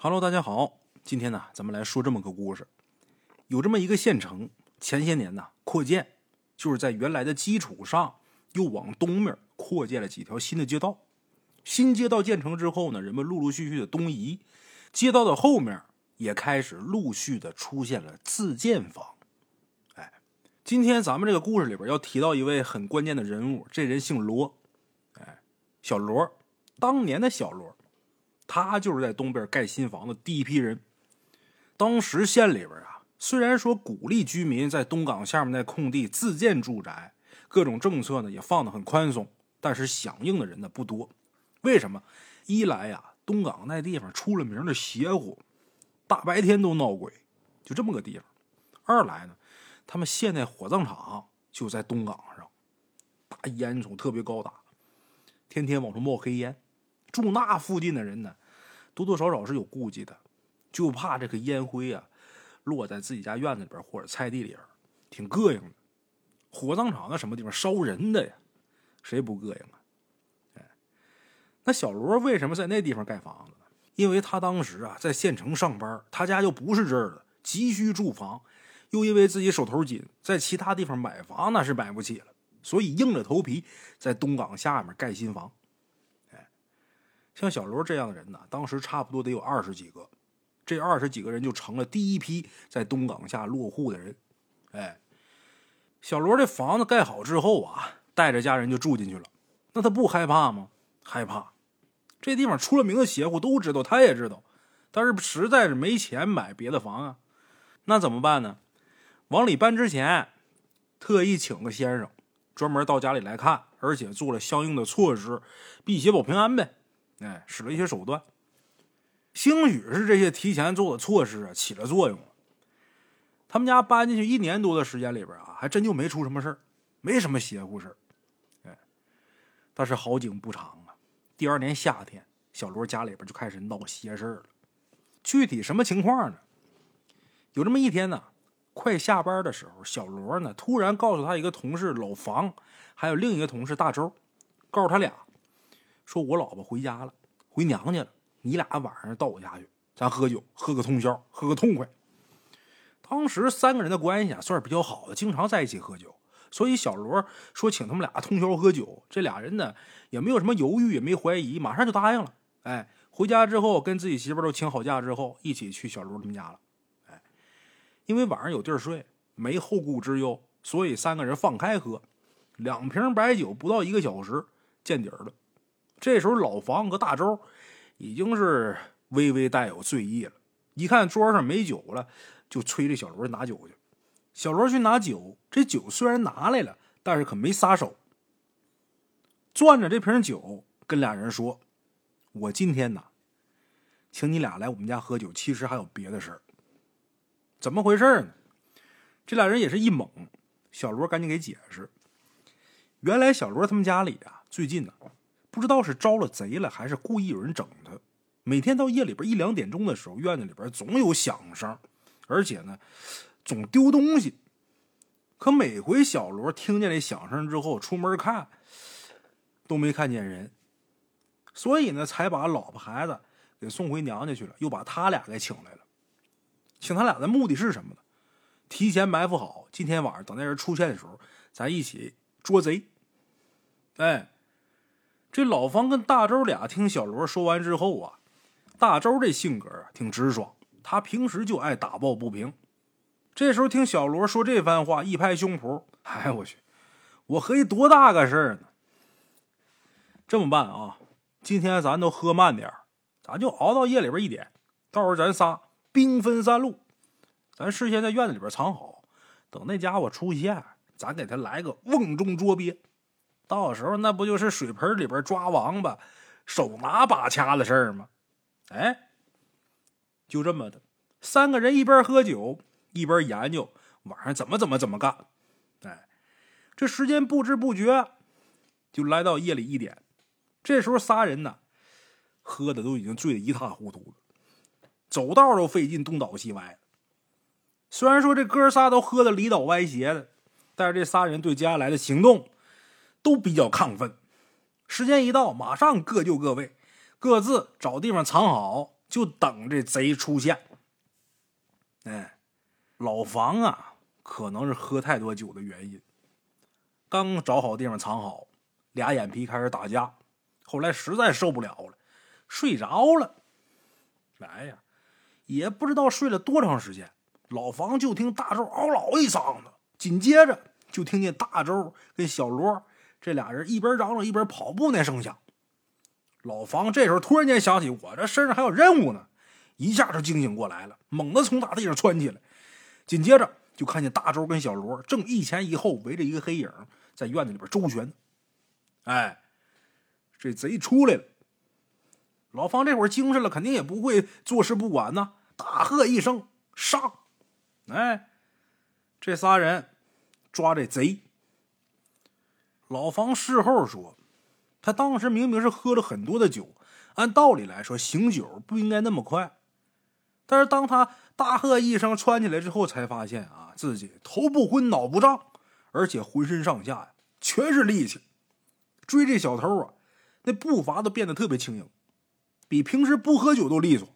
Hello，大家好，今天呢，咱们来说这么个故事。有这么一个县城，前些年呢扩建，就是在原来的基础上又往东面扩建了几条新的街道。新街道建成之后呢，人们陆陆续续的东移，街道的后面也开始陆续的出现了自建房。哎，今天咱们这个故事里边要提到一位很关键的人物，这人姓罗，哎，小罗，当年的小罗。他就是在东边盖新房的第一批人。当时县里边啊，虽然说鼓励居民在东港下面那空地自建住宅，各种政策呢也放得很宽松，但是响应的人呢不多。为什么？一来呀，东港那地方出了名的邪乎，大白天都闹鬼，就这么个地方。二来呢，他们县那火葬场就在东港上，大烟囱特别高大，天天往出冒黑烟。住那附近的人呢，多多少少是有顾忌的，就怕这个烟灰啊落在自己家院子里边或者菜地里边，挺膈应的。火葬场那什么地方烧人的呀，谁不膈应啊？哎，那小罗为什么在那地方盖房子呢？因为他当时啊在县城上班，他家又不是这儿的，急需住房，又因为自己手头紧，在其他地方买房那是买不起了，所以硬着头皮在东港下面盖新房。像小罗这样的人呢，当时差不多得有二十几个，这二十几个人就成了第一批在东港下落户的人。哎，小罗这房子盖好之后啊，带着家人就住进去了。那他不害怕吗？害怕。这地方出了名的邪乎，都知道，他也知道，但是实在是没钱买别的房啊。那怎么办呢？往里搬之前，特意请个先生，专门到家里来看，而且做了相应的措施，辟邪保平安呗。哎，使了一些手段，兴许是这些提前做的措施啊起了作用了。他们家搬进去一年多的时间里边啊，还真就没出什么事儿，没什么邪乎事儿。哎，但是好景不长啊，第二年夏天，小罗家里边就开始闹邪事了。具体什么情况呢？有这么一天呢，快下班的时候，小罗呢突然告诉他一个同事老房，还有另一个同事大周，告诉他俩。说我老婆回家了，回娘家了。你俩晚上到我家去，咱喝酒，喝个通宵，喝个痛快。当时三个人的关系啊，算是比较好的，经常在一起喝酒。所以小罗说请他们俩通宵喝酒，这俩人呢也没有什么犹豫，也没怀疑，马上就答应了。哎，回家之后跟自己媳妇都请好假之后，一起去小罗他们家了。哎，因为晚上有地儿睡，没后顾之忧，所以三个人放开喝，两瓶白酒不到一个小时见底儿了。这时候，老房和大周已经是微微带有醉意了。一看桌上没酒了，就催着小罗拿酒去。小罗去拿酒，这酒虽然拿来了，但是可没撒手。攥着这瓶酒，跟俩人说：“我今天呢，请你俩来我们家喝酒，其实还有别的事儿。怎么回事呢？”这俩人也是一懵。小罗赶紧给解释：“原来小罗他们家里啊，最近呢。”不知道是招了贼了，还是故意有人整他。每天到夜里边一两点钟的时候，院子里边总有响声，而且呢，总丢东西。可每回小罗听见这响声之后，出门看，都没看见人，所以呢，才把老婆孩子给送回娘家去了，又把他俩给请来了。请他俩的目的是什么呢？提前埋伏好，今天晚上等那人出现的时候，咱一起捉贼。哎。这老方跟大周俩听小罗说完之后啊，大周这性格啊挺直爽，他平时就爱打抱不平。这时候听小罗说这番话，一拍胸脯：“哎我去，我合计多大个事儿呢？这么办啊？今天咱都喝慢点咱就熬到夜里边一点，到时候咱仨兵分三路，咱事先在院子里边藏好，等那家伙出现，咱给他来个瓮中捉鳖。”到时候那不就是水盆里边抓王八，手拿把掐的事儿吗？哎，就这么的，三个人一边喝酒一边研究晚上怎么怎么怎么干。哎，这时间不知不觉就来到夜里一点。这时候仨人呢，喝的都已经醉得一塌糊涂了，走道都费劲，东倒西歪。虽然说这哥仨都喝的里倒歪斜的，但是这仨人对接下来的行动。都比较亢奋，时间一到，马上各就各位，各自找地方藏好，就等这贼出现。哎，老房啊，可能是喝太多酒的原因，刚找好地方藏好，俩眼皮开始打架。后来实在受不了了，睡着了。哎呀，也不知道睡了多长时间，老房就听大周嗷嗷一嗓子，紧接着就听见大周跟小罗这俩人一边嚷嚷一边跑步那声响。老房这时候突然间想起，我这身上还有任务呢，一下就惊醒过来了，猛地从大地上窜起来，紧接着就看见大周跟小罗正一前一后围着一个黑影在院子里边周旋。哎。这贼出来了，老方这会儿精神了，肯定也不会坐视不管呐！大喝一声：“上！”哎，这仨人抓这贼。老方事后说，他当时明明是喝了很多的酒，按道理来说醒酒不应该那么快，但是当他大喝一声窜起来之后，才发现啊，自己头不昏脑不胀，而且浑身上下呀全是力气，追这小偷啊！那步伐都变得特别轻盈，比平时不喝酒都利索。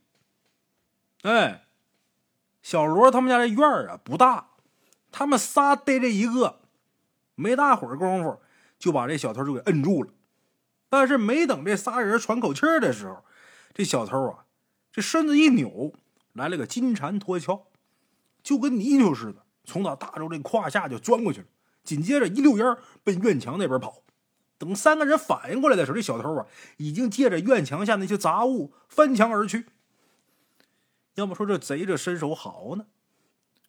哎，小罗他们家这院啊不大，他们仨逮这一个，没大会儿功夫就把这小偷就给摁住了。但是没等这仨人喘口气的时候，这小偷啊这身子一扭，来了个金蝉脱壳，就跟泥鳅似的，从他大周这胯下就钻过去了，紧接着一溜烟奔院墙那边跑。等三个人反应过来的时候，这小偷啊已经借着院墙下那些杂物翻墙而去。要么说这贼这身手好呢？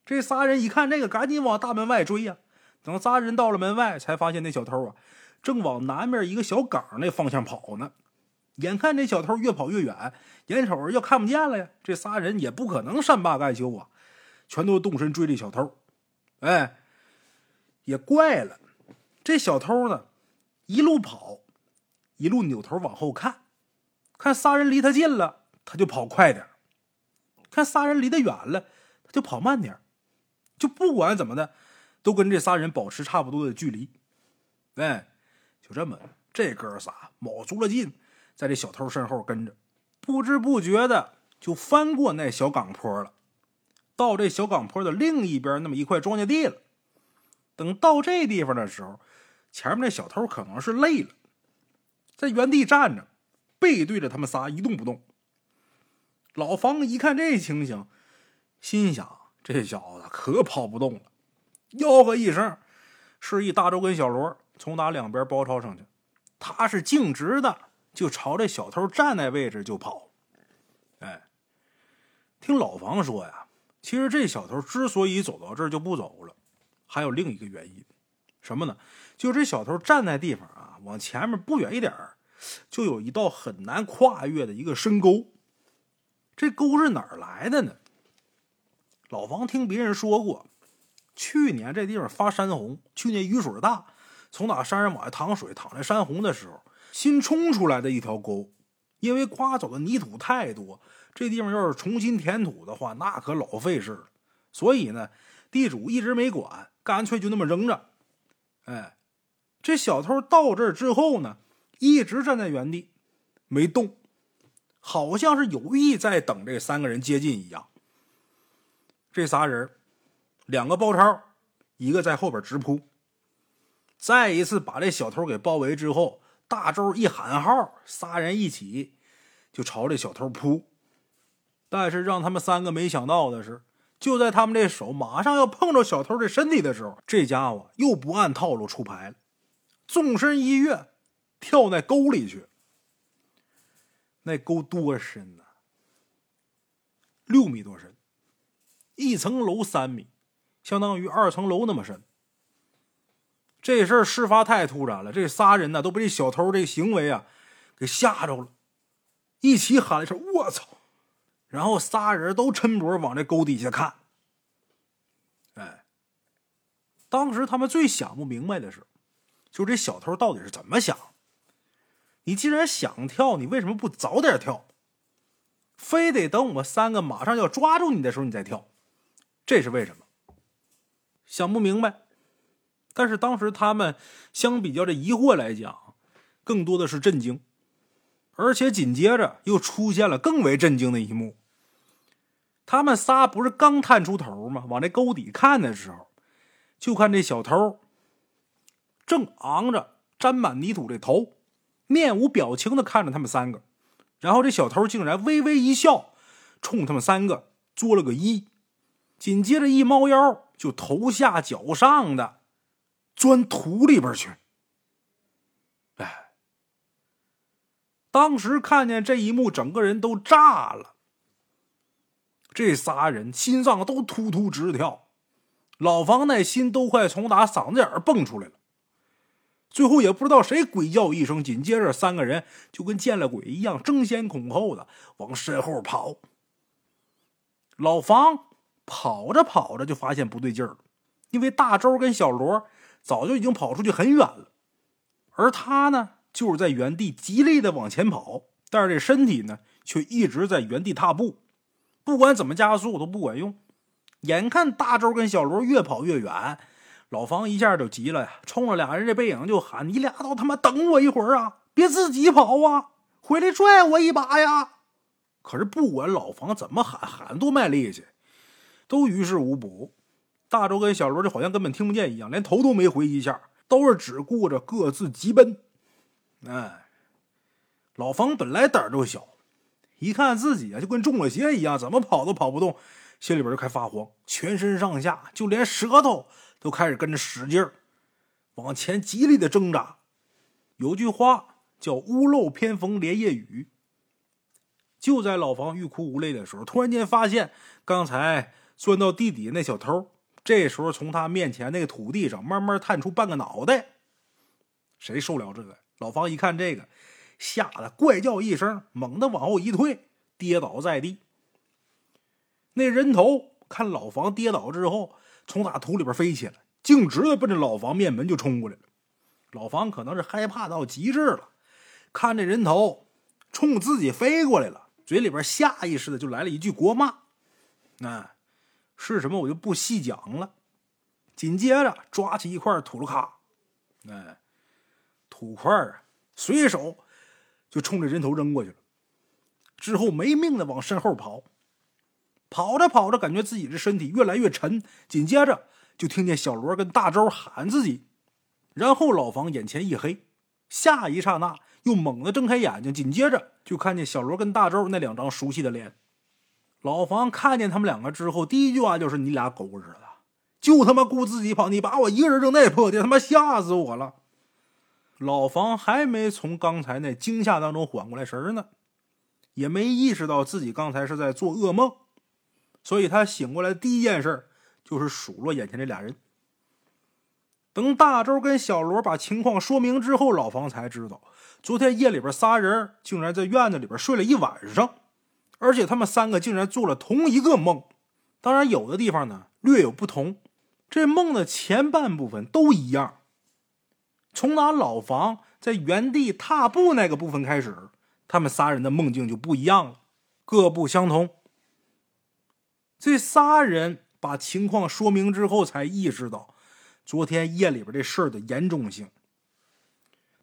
这仨人一看这个，赶紧往大门外追呀。等仨人到了门外，才发现那小偷啊正往南面一个小岗那方向跑呢。眼看这小偷越跑越远，眼瞅着要看不见了呀。这仨人也不可能善罢甘休啊，全都动身追这小偷。哎，也怪了，这小偷呢？一路跑，一路扭头往后看，看仨人离他近了，他就跑快点看仨人离得远了，他就跑慢点就不管怎么的，都跟这仨人保持差不多的距离。哎，就这么，这哥仨卯足了劲，在这小偷身后跟着，不知不觉的就翻过那小岗坡了，到这小岗坡的另一边那么一块庄稼地了。等到这地方的时候。前面那小偷可能是累了，在原地站着，背对着他们仨一动不动。老方一看这情形，心想：这小子可跑不动了，吆喝一声，示意大周跟小罗从打两边包抄上去。他是径直的，就朝这小偷站那位置就跑。哎，听老房说呀，其实这小偷之所以走到这儿就不走了，还有另一个原因，什么呢？就这小偷站在地方啊，往前面不远一点就有一道很难跨越的一个深沟。这沟是哪儿来的呢？老王听别人说过，去年这地方发山洪，去年雨水大，从哪山上往下淌水，淌这山洪的时候，新冲出来的一条沟。因为刮走的泥土太多，这地方要是重新填土的话，那可老费事了。所以呢，地主一直没管，干脆就那么扔着。哎。这小偷到这儿之后呢，一直站在原地，没动，好像是有意在等这三个人接近一样。这仨人，两个包抄，一个在后边直扑。再一次把这小偷给包围之后，大周一喊号，仨人一起就朝这小偷扑。但是让他们三个没想到的是，就在他们这手马上要碰着小偷这身体的时候，这家伙又不按套路出牌了。纵身一跃，跳那沟里去。那沟多深呢？六米多深，一层楼三米，相当于二层楼那么深。这事儿事发太突然了，这仨人呢都被这小偷这行为啊给吓着了，一起喊了一声“我操”，然后仨人都抻脖往这沟底下看。哎，当时他们最想不明白的是。就这小偷到底是怎么想？你既然想跳，你为什么不早点跳？非得等我们三个马上要抓住你的时候你再跳，这是为什么？想不明白。但是当时他们相比较这疑惑来讲，更多的是震惊。而且紧接着又出现了更为震惊的一幕。他们仨不是刚探出头吗？往这沟底看的时候，就看这小偷正昂着沾满泥土的头，面无表情的看着他们三个。然后这小偷竟然微微一笑，冲他们三个作了个揖，紧接着一猫腰就头下脚上的钻土里边去。哎，当时看见这一幕，整个人都炸了。这仨人心脏都突突直跳，老房那心都快从打嗓子眼儿蹦出来了。最后也不知道谁鬼叫一声，紧接着三个人就跟见了鬼一样，争先恐后的往身后跑。老房跑着跑着就发现不对劲儿了，因为大周跟小罗早就已经跑出去很远了，而他呢就是在原地极力的往前跑，但是这身体呢却一直在原地踏步，不管怎么加速都不管用。眼看大周跟小罗越跑越远。老房一下就急了呀，冲着俩人这背影就喊：“你俩都他妈等我一会儿啊！别自己跑啊，回来拽我一把呀！”可是不管老房怎么喊，喊多卖力气，都于事无补。大周跟小罗就好像根本听不见一样，连头都没回一下，都是只顾着各自急奔。哎，老房本来胆儿就小，一看自己啊就跟中了邪一样，怎么跑都跑不动，心里边就开发慌，全身上下就连舌头。都开始跟着使劲儿往前极力的挣扎。有句话叫“屋漏偏逢连夜雨”。就在老房欲哭无泪的时候，突然间发现刚才钻到地底那小偷，这时候从他面前那个土地上慢慢探出半个脑袋。谁受了这个？老房一看这个，吓得怪叫一声，猛地往后一退，跌倒在地。那人头看老房跌倒之后。从打土里边飞起来，径直的奔着老房面门就冲过来了。老房可能是害怕到极致了，看这人头冲自己飞过来了，嘴里边下意识的就来了一句国骂。那是什么？我就不细讲了。紧接着抓起一块土了卡，哎，土块啊，随手就冲着人头扔过去了。之后没命的往身后跑。跑着跑着，感觉自己的身体越来越沉，紧接着就听见小罗跟大周喊自己，然后老房眼前一黑，下一刹那又猛地睁开眼睛，紧接着就看见小罗跟大周那两张熟悉的脸。老房看见他们两个之后，第一句话就是：“你俩狗日的，就他妈顾自己跑，你把我一个人扔那破地，他妈吓死我了！”老房还没从刚才那惊吓当中缓过来神呢，也没意识到自己刚才是在做噩梦。所以他醒过来第一件事就是数落眼前这俩人。等大周跟小罗把情况说明之后，老房才知道，昨天夜里边仨人竟然在院子里边睡了一晚上，而且他们三个竟然做了同一个梦。当然，有的地方呢略有不同，这梦的前半部分都一样。从拿老房在原地踏步那个部分开始，他们仨人的梦境就不一样了，各不相同。这仨人把情况说明之后，才意识到昨天夜里边这事儿的严重性。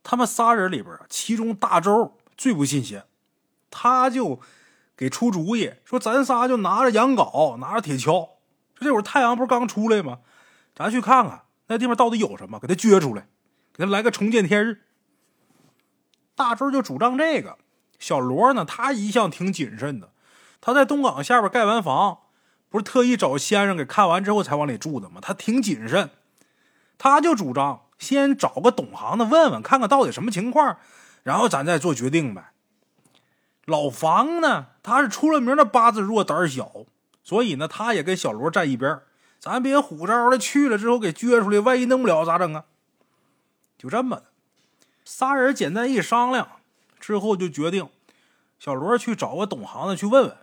他们仨人里边，其中大周最不信邪，他就给出主意说：“咱仨就拿着羊镐，拿着铁锹，说这会儿太阳不是刚出来吗？咱去看看那地方到底有什么，给他撅出来，给他来个重见天日。”大周就主张这个。小罗呢，他一向挺谨慎的，他在东港下边盖完房。不是特意找先生给看完之后才往里住的吗？他挺谨慎，他就主张先找个懂行的问问，看看到底什么情况，然后咱再做决定呗。老房呢，他是出了名的八字弱、胆小，所以呢，他也跟小罗站一边，咱别虎招的去了之后给撅出来，万一弄不了咋整啊？就这么的，仨人简单一商量之后，就决定小罗去找个懂行的去问问，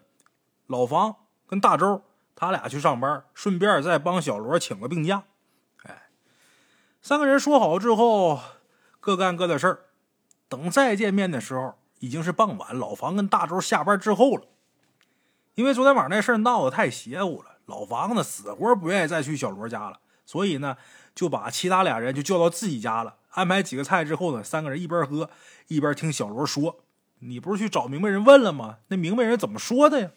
老房跟大周。他俩去上班，顺便再帮小罗请个病假。哎，三个人说好之后，各干各的事儿。等再见面的时候，已经是傍晚。老房跟大周下班之后了，因为昨天晚上那事儿闹得太邪乎了，老房子死活不愿意再去小罗家了，所以呢，就把其他俩人就叫到自己家了，安排几个菜之后呢，三个人一边喝一边听小罗说。你不是去找明白人问了吗？那明白人怎么说的呀？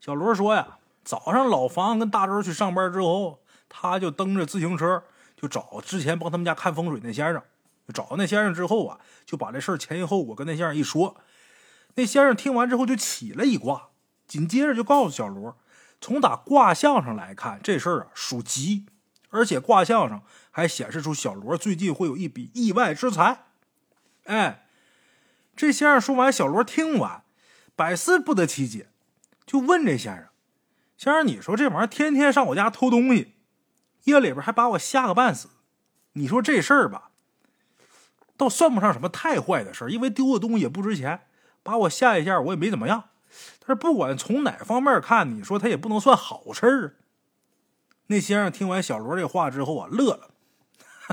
小罗说呀，早上老房跟大周去上班之后，他就蹬着自行车就找之前帮他们家看风水那先生。找到那先生之后啊，就把这事儿前因后果跟那先生一说。那先生听完之后就起了一卦，紧接着就告诉小罗，从打卦象上来看，这事儿啊属吉，而且卦象上还显示出小罗最近会有一笔意外之财。哎，这先生说完，小罗听完，百思不得其解，就问这先生：“先生，你说这玩意儿天天上我家偷东西，夜里边还把我吓个半死，你说这事儿吧，倒算不上什么太坏的事因为丢的东西也不值钱。”把我吓一下，我也没怎么样。但是不管从哪方面看，你说他也不能算好事儿。那先生听完小罗这话之后啊，乐了。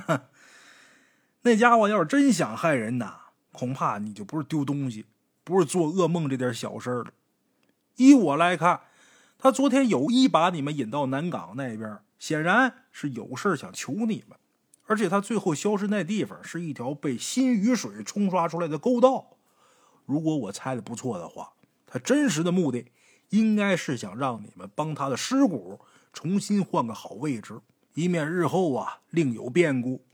那家伙要是真想害人呐，恐怕你就不是丢东西，不是做噩梦这点小事了。依我来看，他昨天有意把你们引到南港那边，显然是有事想求你们。而且他最后消失那地方是一条被新雨水冲刷出来的沟道。如果我猜的不错的话，他真实的目的应该是想让你们帮他的尸骨重新换个好位置，以免日后啊另有变故。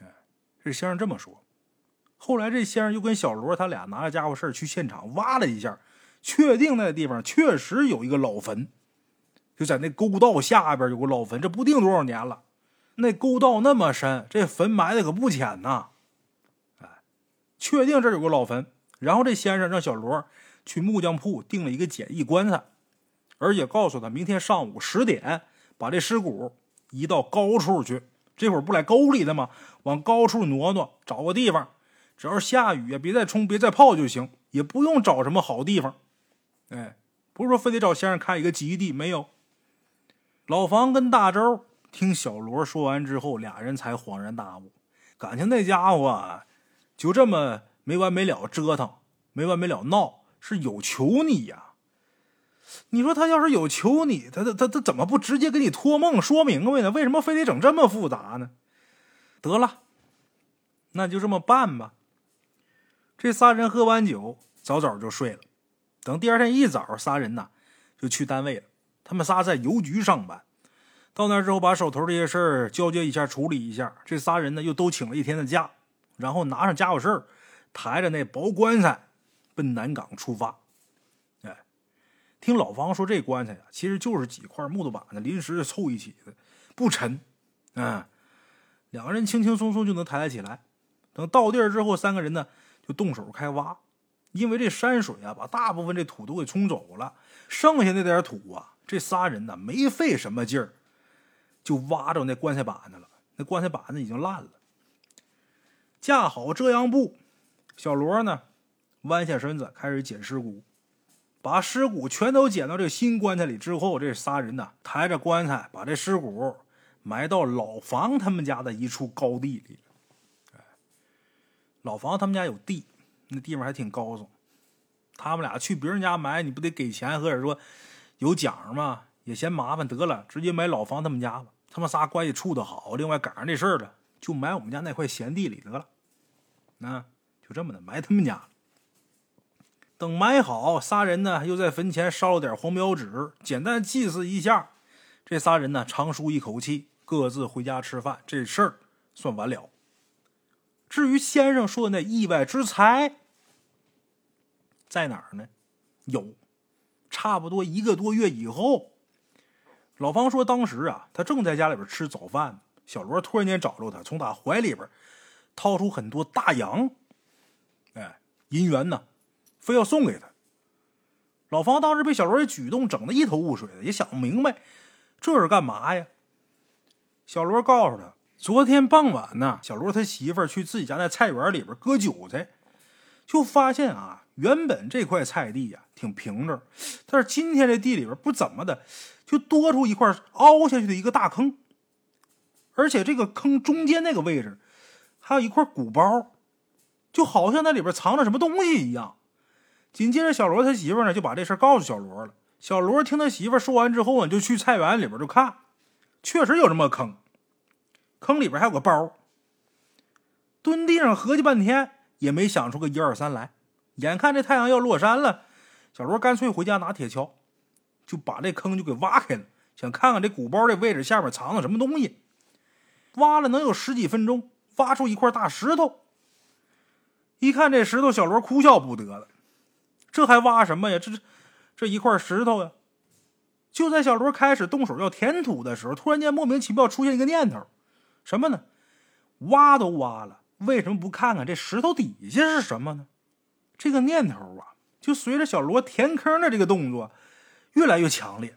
哎，这先生这么说。后来这先生又跟小罗他俩拿着家伙事去现场挖了一下，确定那地方确实有一个老坟，就在那沟道下边有个老坟，这不定多少年了。那沟道那么深，这坟埋的可不浅呐。哎，确定这有个老坟。然后这先生让小罗去木匠铺订了一个简易棺材，而且告诉他明天上午十点把这尸骨移到高处去。这会儿不来沟里的吗？往高处挪挪，找个地方，只要下雨啊，别再冲，别再泡就行，也不用找什么好地方。哎，不是说非得找先生开一个基地，没有。老房跟大周听小罗说完之后，俩人才恍然大悟，感情那家伙就这么。没完没了折腾，没完没了闹，是有求你呀？你说他要是有求你，他他他他怎么不直接给你托梦说明白呢？为什么非得整这么复杂呢？得了，那就这么办吧。这仨人喝完酒，早早就睡了。等第二天一早，仨人呐就去单位了。他们仨在邮局上班，到那之后把手头这些事儿交接一下，处理一下。这仨人呢又都请了一天的假，然后拿上家伙事儿。抬着那薄棺材，奔南港出发。哎，听老方说，这棺材呀，其实就是几块木头板子临时凑一起的，不沉。嗯，两个人轻轻松松就能抬得起来。等到地儿之后，三个人呢就动手开挖。因为这山水啊，把大部分这土都给冲走了，剩下那点土啊，这仨人呢没费什么劲儿，就挖着那棺材板子了。那棺材板子已经烂了，架好遮阳布。小罗呢，弯下身子开始捡尸骨，把尸骨全都捡到这个新棺材里之后，这仨人呢抬着棺材把这尸骨埋到老房他们家的一处高地里。哎，老房他们家有地，那地方还挺高耸。他们俩去别人家埋，你不得给钱或者说有奖吗？也嫌麻烦，得了，直接埋老房他们家吧。他们仨关系处的好，另外赶上这事儿了，就埋我们家那块闲地里得了。那。就这么的埋他们家。等埋好，仨人呢又在坟前烧了点黄标纸，简单祭祀一下。这仨人呢长舒一口气，各自回家吃饭。这事儿算完了。至于先生说的那意外之财在哪儿呢？有，差不多一个多月以后，老方说当时啊，他正在家里边吃早饭，小罗突然间找着他，从他怀里边掏出很多大洋。哎，银元呢，非要送给他。老方当时被小罗这举动整得一头雾水的，也想不明白这是干嘛呀。小罗告诉他，昨天傍晚呢，小罗他媳妇儿去自己家那菜园里边割韭菜，就发现啊，原本这块菜地呀挺平整，但是今天这地里边不怎么的，就多出一块凹下去的一个大坑，而且这个坑中间那个位置还有一块鼓包。就好像那里边藏着什么东西一样。紧接着，小罗他媳妇呢就把这事告诉小罗了。小罗听他媳妇说完之后呢，就去菜园里边就看，确实有这么个坑，坑里边还有个包。蹲地上合计半天，也没想出个一二三来。眼看这太阳要落山了，小罗干脆回家拿铁锹，就把这坑就给挖开了，想看看这鼓包的位置下面藏了什么东西。挖了能有十几分钟，挖出一块大石头。一看这石头，小罗哭笑不得了。这还挖什么呀？这这这一块石头呀！就在小罗开始动手要填土的时候，突然间莫名其妙出现一个念头，什么呢？挖都挖了，为什么不看看这石头底下是什么呢？这个念头啊，就随着小罗填坑的这个动作越来越强烈。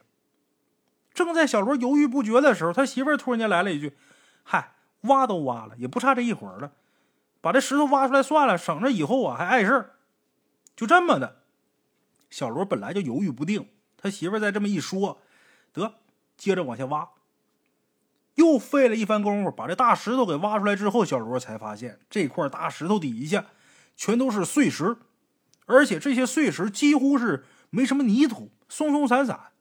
正在小罗犹豫不决的时候，他媳妇儿突然间来了一句：“嗨，挖都挖了，也不差这一会儿了，把这石头挖出来算了，省着以后啊还碍事儿。”就这么的，小罗本来就犹豫不定，他媳妇儿再这么一说，得接着往下挖。又费了一番功夫，把这大石头给挖出来之后，小罗才发现这块大石头底下全都是碎石，而且这些碎石几乎是没什么泥土，松松散散。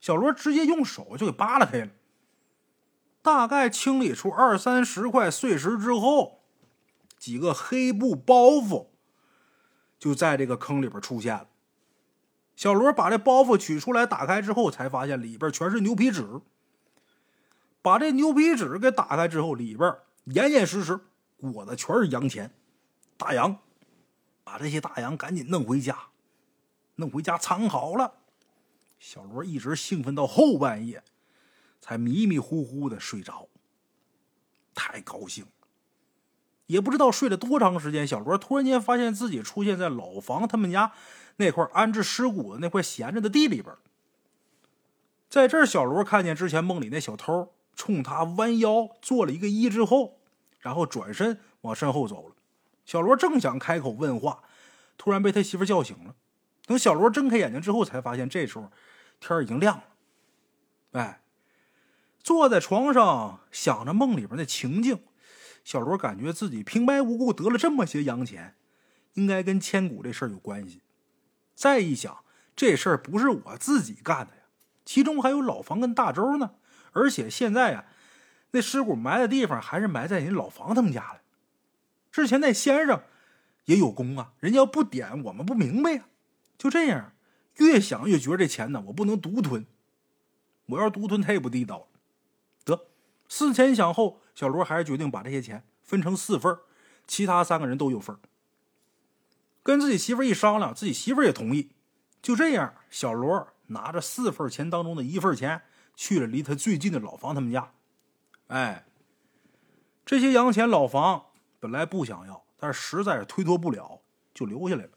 小罗直接用手就给扒拉开了。大概清理出二三十块碎石之后，几个黑布包袱就在这个坑里边出现了。小罗把这包袱取出来，打开之后，才发现里边全是牛皮纸。把这牛皮纸给打开之后，里边严严实实裹的全是洋钱、大洋。把这些大洋赶紧弄回家，弄回家藏好了。小罗一直兴奋到后半夜，才迷迷糊糊的睡着。太高兴，也不知道睡了多长时间，小罗突然间发现自己出现在老房他们家那块安置尸骨的那块闲着的地里边。在这儿，小罗看见之前梦里那小偷。冲他弯腰做了一个揖之后，然后转身往身后走了。小罗正想开口问话，突然被他媳妇叫醒了。等小罗睁开眼睛之后，才发现这时候天已经亮了。哎，坐在床上想着梦里边的情境，小罗感觉自己平白无故得了这么些洋钱，应该跟千古这事儿有关系。再一想，这事儿不是我自己干的呀，其中还有老房跟大周呢。而且现在呀，那尸骨埋的地方还是埋在人老房他们家的。之前那先生也有功啊，人家要不点我们不明白呀。就这样，越想越觉得这钱呢，我不能独吞。我要独吞太不地道了。得，思前想后，小罗还是决定把这些钱分成四份其他三个人都有份跟自己媳妇一商量，自己媳妇也同意。就这样，小罗拿着四份钱当中的一份钱。去了离他最近的老房他们家，哎，这些洋钱老房本来不想要，但是实在是推脱不了，就留下来了。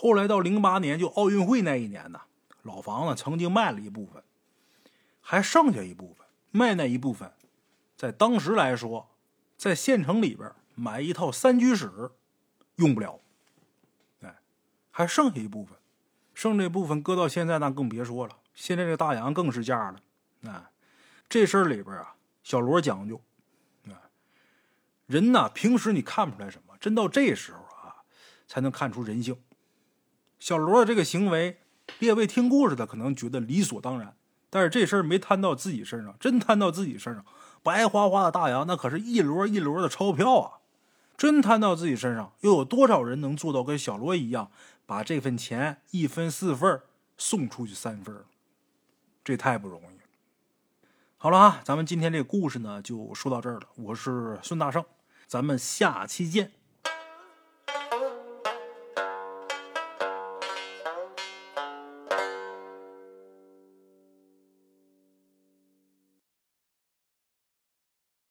后来到零八年就奥运会那一年呢，老房子曾经卖了一部分，还剩下一部分，卖那一部分，在当时来说，在县城里边买一套三居室用不了，哎，还剩下一部分，剩这部分搁到现在那更别说了，现在这大洋更是价了。啊，这事儿里边啊，小罗讲究啊，人呐，平时你看不出来什么，真到这时候啊，才能看出人性。小罗的这个行为，列位听故事的可能觉得理所当然，但是这事儿没摊到自己身上，真摊到自己身上，白花花的大洋，那可是一摞一摞的钞票啊！真摊到自己身上，又有多少人能做到跟小罗一样，把这份钱一分四份送出去三份这太不容易了。好了啊，咱们今天这个故事呢，就说到这儿了。我是孙大圣，咱们下期见。